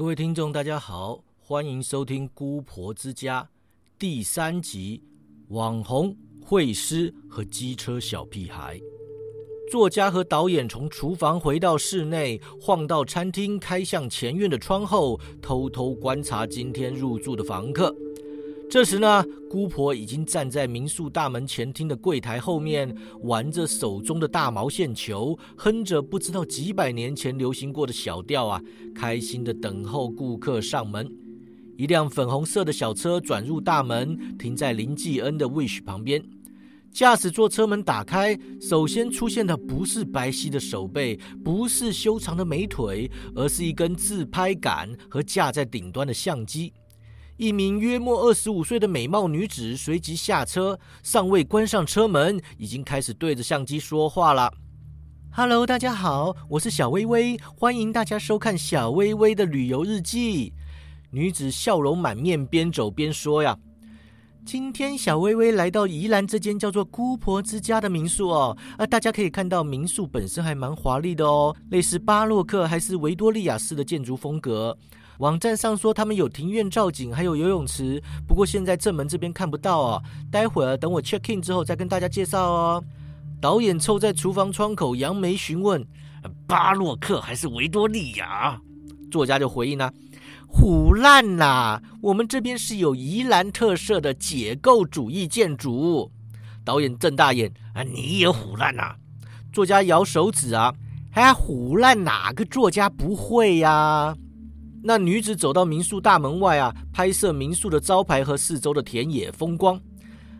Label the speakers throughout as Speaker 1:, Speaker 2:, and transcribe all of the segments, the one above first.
Speaker 1: 各位听众，大家好，欢迎收听《姑婆之家》第三集《网红会师和机车小屁孩》。作家和导演从厨房回到室内，晃到餐厅开向前院的窗后，偷偷观察今天入住的房客。这时呢，姑婆已经站在民宿大门前厅的柜台后面，玩着手中的大毛线球，哼着不知道几百年前流行过的小调啊，开心的等候顾客上门。一辆粉红色的小车转入大门，停在林继恩的 Wish 旁边。驾驶座车门打开，首先出现的不是白皙的手背，不是修长的美腿，而是一根自拍杆和架在顶端的相机。一名约莫二十五岁的美貌女子随即下车，尚未关上车门，已经开始对着相机说话了。“Hello，大家好，我是小薇薇，欢迎大家收看小薇薇的旅游日记。”女子笑容满面，边走边说：“呀，今天小薇薇来到宜兰这间叫做姑婆之家的民宿哦，啊，大家可以看到民宿本身还蛮华丽的哦，类似巴洛克还是维多利亚式的建筑风格。”网站上说他们有庭院造景，还有游泳池，不过现在正门这边看不到哦。待会儿等我 check in 之后再跟大家介绍哦。导演凑在厨房窗口扬眉询问：“巴洛克还是维多利亚？”作家就回应了：“虎烂啦，我们这边是有宜兰特色的解构主义建筑。”导演瞪大眼：“啊，你也虎烂呐？”作家摇手指啊：“哎，虎烂哪个作家不会呀？”那女子走到民宿大门外啊，拍摄民宿的招牌和四周的田野风光。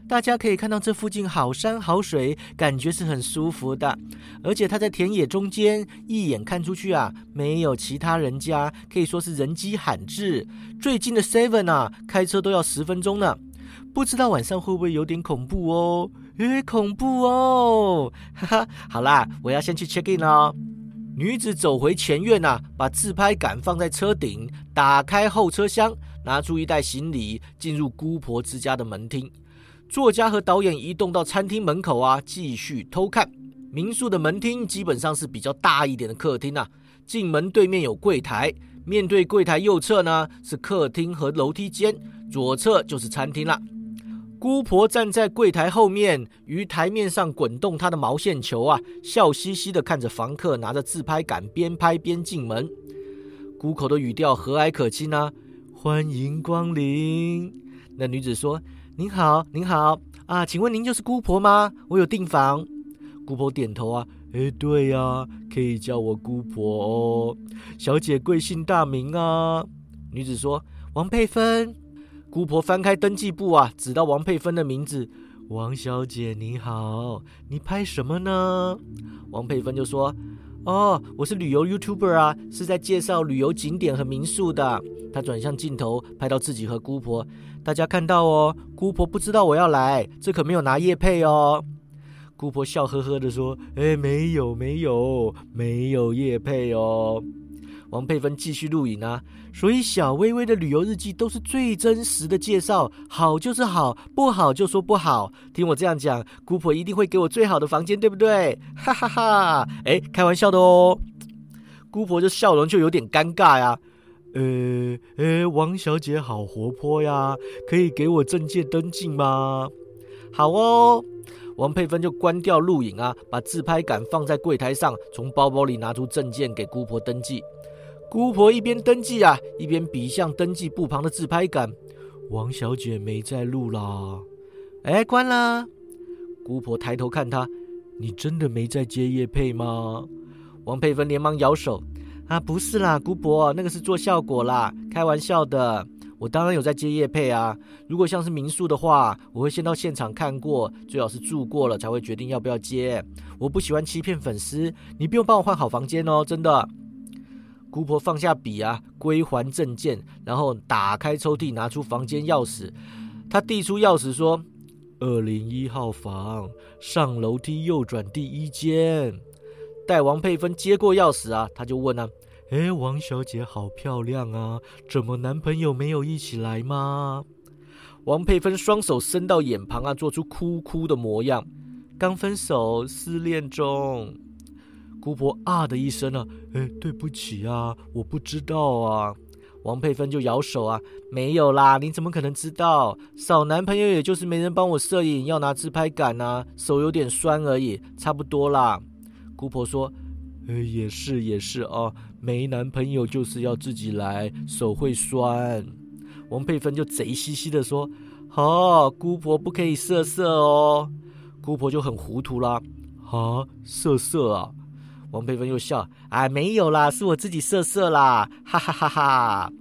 Speaker 1: 大家可以看到这附近好山好水，感觉是很舒服的。而且她在田野中间，一眼看出去啊，没有其他人家，可以说是人迹罕至。最近的 Seven 啊，开车都要十分钟呢。不知道晚上会不会有点恐怖哦？诶，恐怖哦！哈哈，好啦，我要先去 check in 哦。女子走回前院呐，把自拍杆放在车顶，打开后车厢，拿出一袋行李，进入姑婆之家的门厅。作家和导演移动到餐厅门口啊，继续偷看。民宿的门厅基本上是比较大一点的客厅啊，进门对面有柜台，面对柜台右侧呢是客厅和楼梯间，左侧就是餐厅了。姑婆站在柜台后面，于台面上滚动她的毛线球啊，笑嘻嘻的看着房客拿着自拍杆边拍边进门。姑口的语调和蔼可亲啊，欢迎光临。那女子说：“您好，您好啊，请问您就是姑婆吗？我有订房。”姑婆点头啊，哎，对呀，可以叫我姑婆哦。小姐贵姓大名啊？女子说：“王佩芬。”姑婆翻开登记簿啊，指到王佩芬的名字。王小姐你好，你拍什么呢？王佩芬就说：“哦，我是旅游 YouTuber 啊，是在介绍旅游景点和民宿的。”她转向镜头，拍到自己和姑婆。大家看到哦，姑婆不知道我要来，这可没有拿叶配哦。姑婆笑呵呵的说：“哎，没有没有没有叶配哦。”王佩芬继续录影啊，所以小薇薇的旅游日记都是最真实的介绍，好就是好，不好就说不好。听我这样讲，姑婆一定会给我最好的房间，对不对？哈哈哈！哎，开玩笑的哦。姑婆的笑容就有点尴尬呀。呃呃，王小姐好活泼呀，可以给我证件登记吗？好哦。王佩芬就关掉录影啊，把自拍杆放在柜台上，从包包里拿出证件给姑婆登记。姑婆一边登记啊，一边比向登记簿旁的自拍杆。王小姐没在录啦，哎，关了。姑婆抬头看他，你真的没在接叶配吗？王佩芬连忙摇手，啊，不是啦，姑婆，那个是做效果啦，开玩笑的。我当然有在接叶配啊。如果像是民宿的话，我会先到现场看过，最好是住过了才会决定要不要接。我不喜欢欺骗粉丝，你不用帮我换好房间哦，真的。姑婆放下笔啊，归还证件，然后打开抽屉，拿出房间钥匙。她递出钥匙说：“二零一号房，上楼梯右转第一间。”待王佩芬接过钥匙啊，她就问啊：“哎，王小姐好漂亮啊，怎么男朋友没有一起来吗？”王佩芬双手伸到眼旁啊，做出哭哭的模样。刚分手，失恋中。姑婆啊的一声啊，哎，对不起啊，我不知道啊。王佩芬就摇手啊，没有啦，你怎么可能知道？找男朋友也就是没人帮我摄影，要拿自拍杆啊，手有点酸而已，差不多啦。姑婆说：“呃，也是也是啊，没男朋友就是要自己来，手会酸。”王佩芬就贼兮兮的说：“哦，姑婆不可以色色哦。”姑婆就很糊涂啦，啊，色色啊！王佩芬又笑：“哎，没有啦，是我自己色色啦，哈哈哈哈！”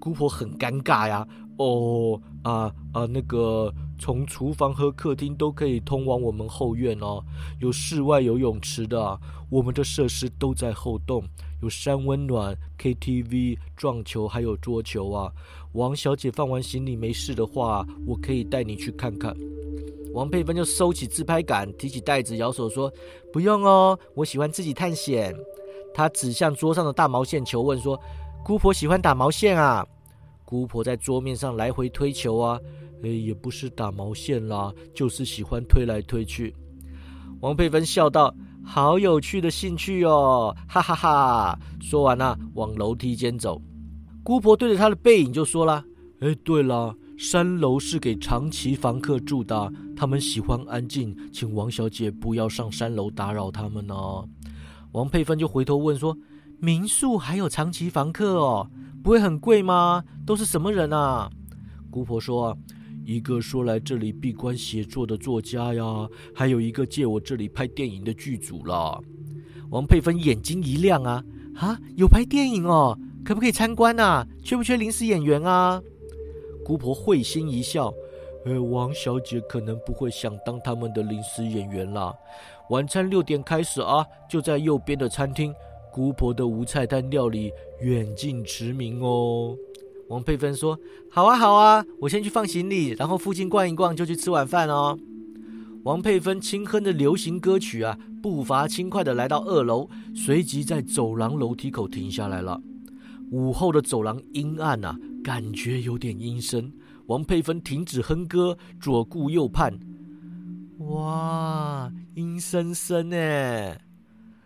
Speaker 1: 姑婆很尴尬呀，哦啊啊，那个从厨房和客厅都可以通往我们后院哦，有室外游泳池的，我们的设施都在后洞，有山温暖、KTV、撞球还有桌球啊。王小姐放完行李没事的话，我可以带你去看看。王佩芬就收起自拍杆，提起袋子，摇手说：“不用哦，我喜欢自己探险。”他指向桌上的大毛线球，问说：“姑婆喜欢打毛线啊？”姑婆在桌面上来回推球啊，哎，也不是打毛线啦，就是喜欢推来推去。王佩芬笑道：“好有趣的兴趣哦，哈哈哈！”说完了，往楼梯间走。姑婆对着他的背影就说了：“哎，对了。”三楼是给长期房客住的，他们喜欢安静，请王小姐不要上三楼打扰他们哦。王佩芬就回头问说：“民宿还有长期房客哦，不会很贵吗？都是什么人啊？”姑婆说：“一个说来这里闭关写作的作家呀，还有一个借我这里拍电影的剧组啦。”王佩芬眼睛一亮啊啊，有拍电影哦，可不可以参观啊？缺不缺临时演员啊？姑婆会心一笑，呃，王小姐可能不会想当他们的临时演员啦。晚餐六点开始啊，就在右边的餐厅。姑婆的无菜单料理远近驰名哦。王佩芬说：“好啊，好啊，我先去放行李，然后附近逛一逛，就去吃晚饭哦。”王佩芬轻哼着流行歌曲啊，步伐轻快的来到二楼，随即在走廊楼梯口停下来了。午后的走廊阴暗啊。感觉有点阴森，王佩芬停止哼歌，左顾右盼。哇，阴森森呢！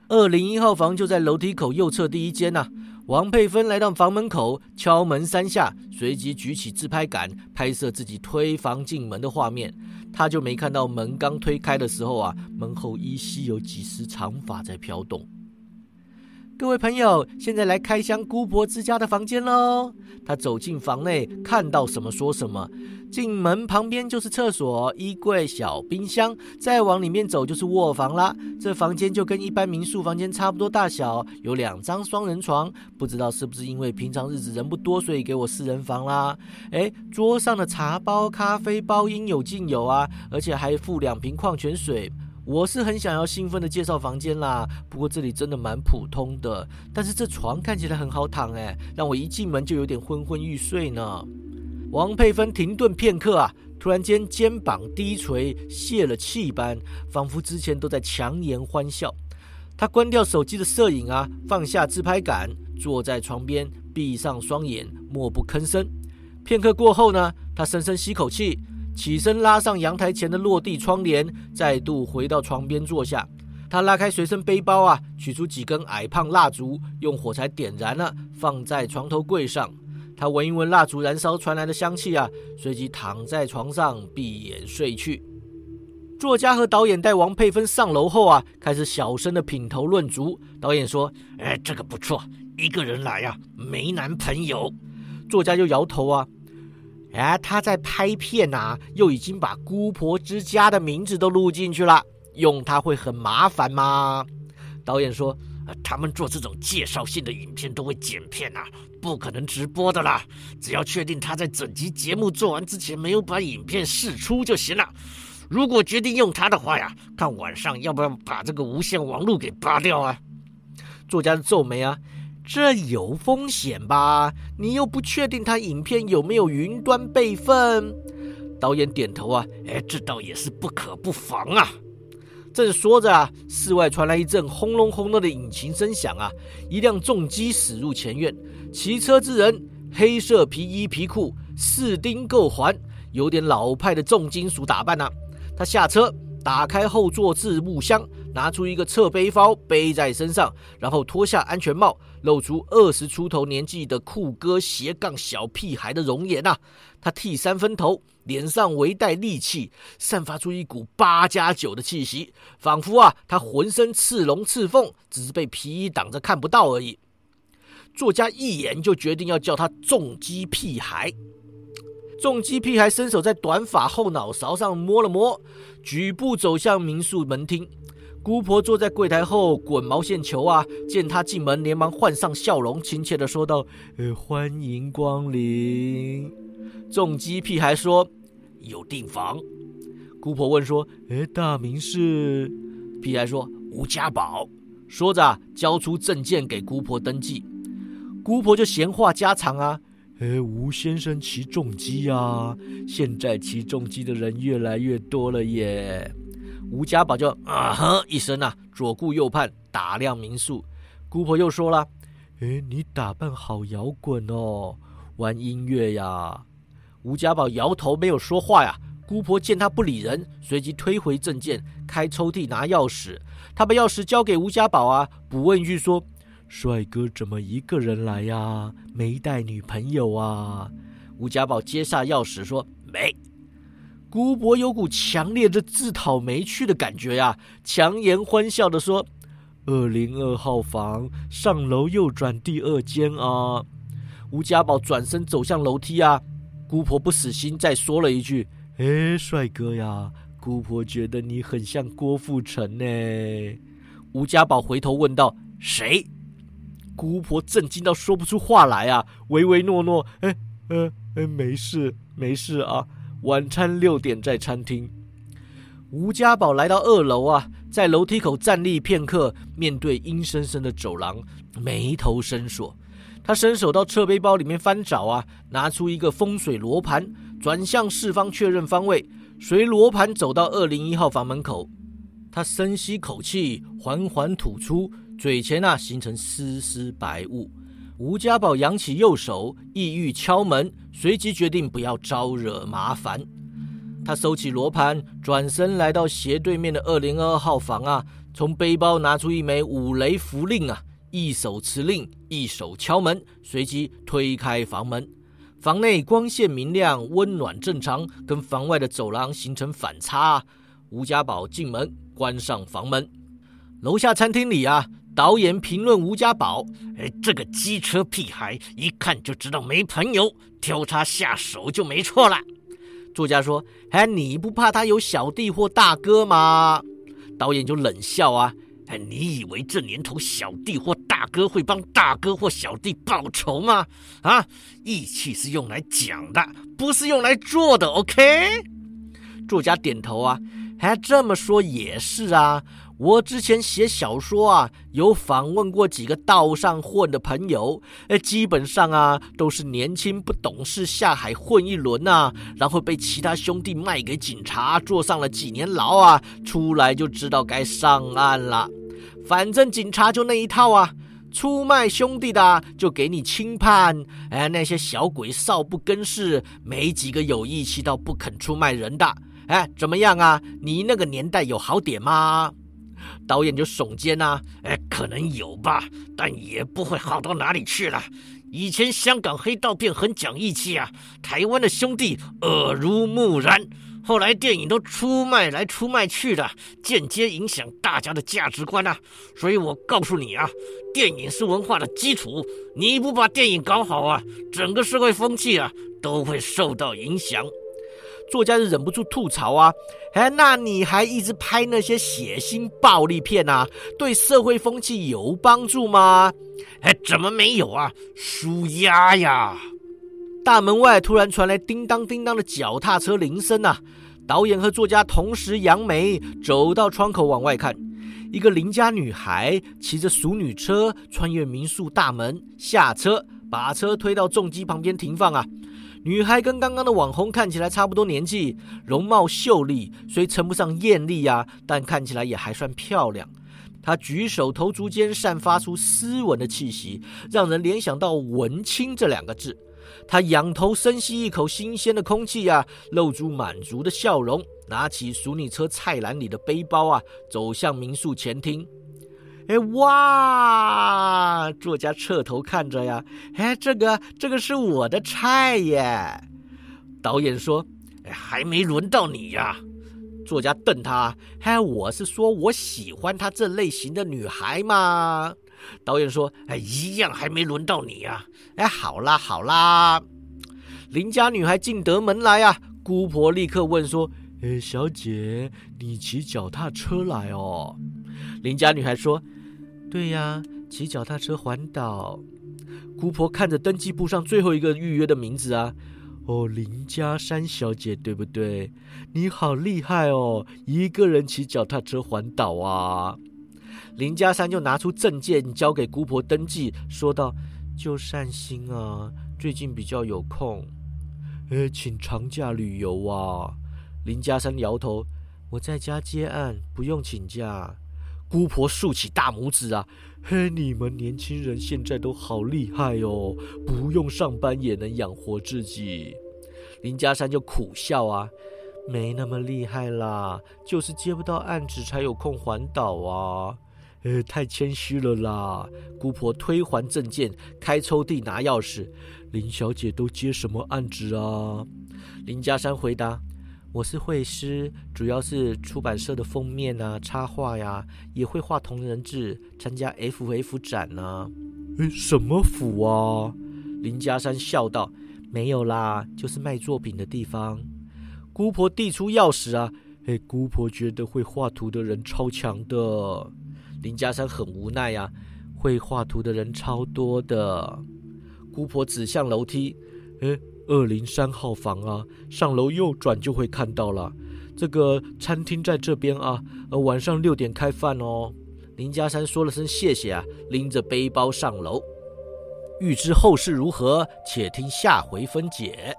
Speaker 1: 二零一号房就在楼梯口右侧第一间呐。王佩芬来到房门口，敲门三下，随即举起自拍杆拍摄自己推房进门的画面。他就没看到门刚推开的时候啊，门后依稀有几丝长发在飘动。各位朋友，现在来开箱姑婆之家的房间喽。他走进房内，看到什么说什么。进门旁边就是厕所、衣柜、小冰箱，再往里面走就是卧房啦。这房间就跟一般民宿房间差不多大小，有两张双人床。不知道是不是因为平常日子人不多，所以给我四人房啦？哎，桌上的茶包、咖啡包应有尽有啊，而且还附两瓶矿泉水。我是很想要兴奋的介绍房间啦，不过这里真的蛮普通的。但是这床看起来很好躺哎，让我一进门就有点昏昏欲睡呢。王佩芬停顿片刻啊，突然间肩膀低垂，泄了气般，仿佛之前都在强颜欢笑。他关掉手机的摄影啊，放下自拍杆，坐在床边，闭上双眼，默不吭声。片刻过后呢，他深深吸口气。起身拉上阳台前的落地窗帘，再度回到床边坐下。他拉开随身背包啊，取出几根矮胖蜡烛，用火柴点燃了，放在床头柜上。他闻一闻蜡烛燃烧传来的香气啊，随即躺在床上闭眼睡去。作家和导演带王佩芬上楼后啊，开始小声的品头论足。导演说：“
Speaker 2: 哎，这个不错，一个人来呀，没男朋友。”
Speaker 1: 作家就摇头啊。哎，他在拍片呐，又已经把姑婆之家的名字都录进去了，用它会很麻烦吗？导演说，
Speaker 2: 他们做这种介绍性的影片都会剪片呐，不可能直播的啦。只要确定他在整集节目做完之前没有把影片释出就行了。如果决定用他的话呀，看晚上要不要把这个无线网络给拔掉啊？
Speaker 1: 作家皱眉啊。这有风险吧？你又不确定他影片有没有云端备份。导演点头啊，
Speaker 2: 哎，这倒也是不可不防啊。
Speaker 1: 正说着啊，室外传来一阵轰隆轰隆的引擎声响啊，一辆重机驶入前院，骑车之人黑色皮衣皮裤，四钉够环，有点老派的重金属打扮呐。他下车，打开后座置物箱，拿出一个侧背包背在身上，然后脱下安全帽，露出二十出头年纪的酷哥斜杠小屁孩的容颜啊！他剃三分头，脸上微带戾气，散发出一股八加九的气息，仿佛啊，他浑身刺龙刺凤，只是被皮衣挡着看不到而已。作家一眼就决定要叫他重击屁孩。重击屁孩伸手在短发后脑勺上摸了摸，举步走向民宿门厅。姑婆坐在柜台后滚毛线球啊！见他进门，连忙换上笑容，亲切的说道：“呃，欢迎光临。”重击屁孩说：“
Speaker 2: 有订房。”
Speaker 1: 姑婆问说：“呃，大名是？”
Speaker 2: 屁孩说：“吴家宝。”
Speaker 1: 说着交出证件给姑婆登记。姑婆就闲话家常啊。哎，吴先生骑重机呀！现在骑重机的人越来越多了耶。吴家宝就啊哼一声啊，左顾右盼，打量民宿。姑婆又说了：“哎，你打扮好摇滚哦，玩音乐呀？”吴家宝摇头没有说话呀。姑婆见他不理人，随即推回证件，开抽屉拿钥匙。他把钥匙交给吴家宝啊，补问一句说。帅哥怎么一个人来呀？没带女朋友啊？吴家宝接下钥匙说：“
Speaker 2: 没。”
Speaker 1: 姑婆有股强烈的自讨没趣的感觉呀，强颜欢笑的说：“二零二号房上楼右转第二间啊。”吴家宝转身走向楼梯啊，姑婆不死心，再说了一句：“哎，帅哥呀，姑婆觉得你很像郭富城呢。”吴家宝回头问道：“
Speaker 2: 谁？”
Speaker 1: 姑婆震惊到说不出话来啊，唯唯诺诺，哎，呃，哎，没事，没事啊。晚餐六点在餐厅。吴家宝来到二楼啊，在楼梯口站立片刻，面对阴森森的走廊，眉头深锁。他伸手到侧背包里面翻找啊，拿出一个风水罗盘，转向四方确认方位，随罗盘走到二零一号房门口。他深吸口气，缓缓吐出。嘴前啊，形成丝丝白雾。吴家宝扬起右手，意欲敲门，随即决定不要招惹麻烦。他收起罗盘，转身来到斜对面的二零二号房啊，从背包拿出一枚五雷符令啊，一手持令，一手敲门，随即推开房门。房内光线明亮，温暖正常，跟房外的走廊形成反差。吴家宝进门，关上房门。楼下餐厅里啊。导演评论吴家宝：“
Speaker 2: 哎，这个机车屁孩一看就知道没朋友，挑他下手就没错了。”
Speaker 1: 作家说：“哎，你不怕他有小弟或大哥吗？”导演就冷笑啊：“
Speaker 2: 哎，你以为这年头小弟或大哥会帮大哥或小弟报仇吗？啊，义气是用来讲的，不是用来做的。”OK，
Speaker 1: 作家点头啊：“哎，这么说也是啊。”我之前写小说啊，有访问过几个道上混的朋友，哎，基本上啊都是年轻不懂事，下海混一轮啊，然后被其他兄弟卖给警察，坐上了几年牢啊，出来就知道该上岸了。反正警察就那一套啊，出卖兄弟的就给你轻判，哎，那些小鬼少不更事，没几个有义气到不肯出卖人的。哎，怎么样啊？你那个年代有好点吗？导演就耸肩呐，
Speaker 2: 哎，可能有吧，但也不会好到哪里去了。以前香港黑道片很讲义气啊，台湾的兄弟耳濡目染，后来电影都出卖来出卖去的，间接影响大家的价值观啊。所以我告诉你啊，电影是文化的基础，你不把电影搞好啊，整个社会风气啊都会受到影响。
Speaker 1: 作家是忍不住吐槽啊，哎，那你还一直拍那些血腥暴力片啊？对社会风气有帮助吗？
Speaker 2: 哎，怎么没有啊？舒压呀！
Speaker 1: 大门外突然传来叮当叮当的脚踏车铃声啊！导演和作家同时扬眉，走到窗口往外看，一个邻家女孩骑着熟女车穿越民宿大门，下车把车推到重机旁边停放啊！女孩跟刚刚的网红看起来差不多年纪，容貌秀丽，虽称不上艳丽呀，但看起来也还算漂亮。她举手投足间散发出斯文的气息，让人联想到文青这两个字。她仰头深吸一口新鲜的空气呀，露出满足的笑容，拿起熟女车菜篮里的背包啊，走向民宿前厅。哎哇！作家侧头看着呀，哎，这个这个是我的菜耶。导演说：“
Speaker 2: 哎，还没轮到你呀。”
Speaker 1: 作家瞪他：“哎，我是说我喜欢她这类型的女孩嘛。”导演说：“
Speaker 2: 哎，一样还没轮到你呀。”
Speaker 1: 哎，好啦好啦。邻家女孩进得门来呀，姑婆立刻问说：“哎，小姐，你骑脚踏车来哦？”邻家女孩说。对呀，骑脚踏车环岛。姑婆看着登记簿上最后一个预约的名字啊，哦，林家山小姐，对不对？你好厉害哦，一个人骑脚踏车环岛啊！林家山就拿出证件交给姑婆登记，说道：“就善心啊，最近比较有空，呃，请长假旅游啊。”林家山摇头：“我在家接案，不用请假。”姑婆竖起大拇指啊！嘿，你们年轻人现在都好厉害哦，不用上班也能养活自己。林家山就苦笑啊，没那么厉害啦，就是接不到案子才有空环岛啊。呃，太谦虚了啦。姑婆推还证件，开抽屉拿钥匙。林小姐都接什么案子啊？林家山回答。我是绘师，主要是出版社的封面啊、插画呀，也会画同人志，参加 FF 展呢。诶，什么府啊？林家山笑道：“没有啦，就是卖作品的地方。”姑婆递出钥匙啊，诶，姑婆觉得会画图的人超强的。林家山很无奈呀，会画图的人超多的。姑婆指向楼梯，诶。二零三号房啊，上楼右转就会看到了。这个餐厅在这边啊，呃，晚上六点开饭哦。林家山说了声谢谢啊，拎着背包上楼。欲知后事如何，且听下回分解。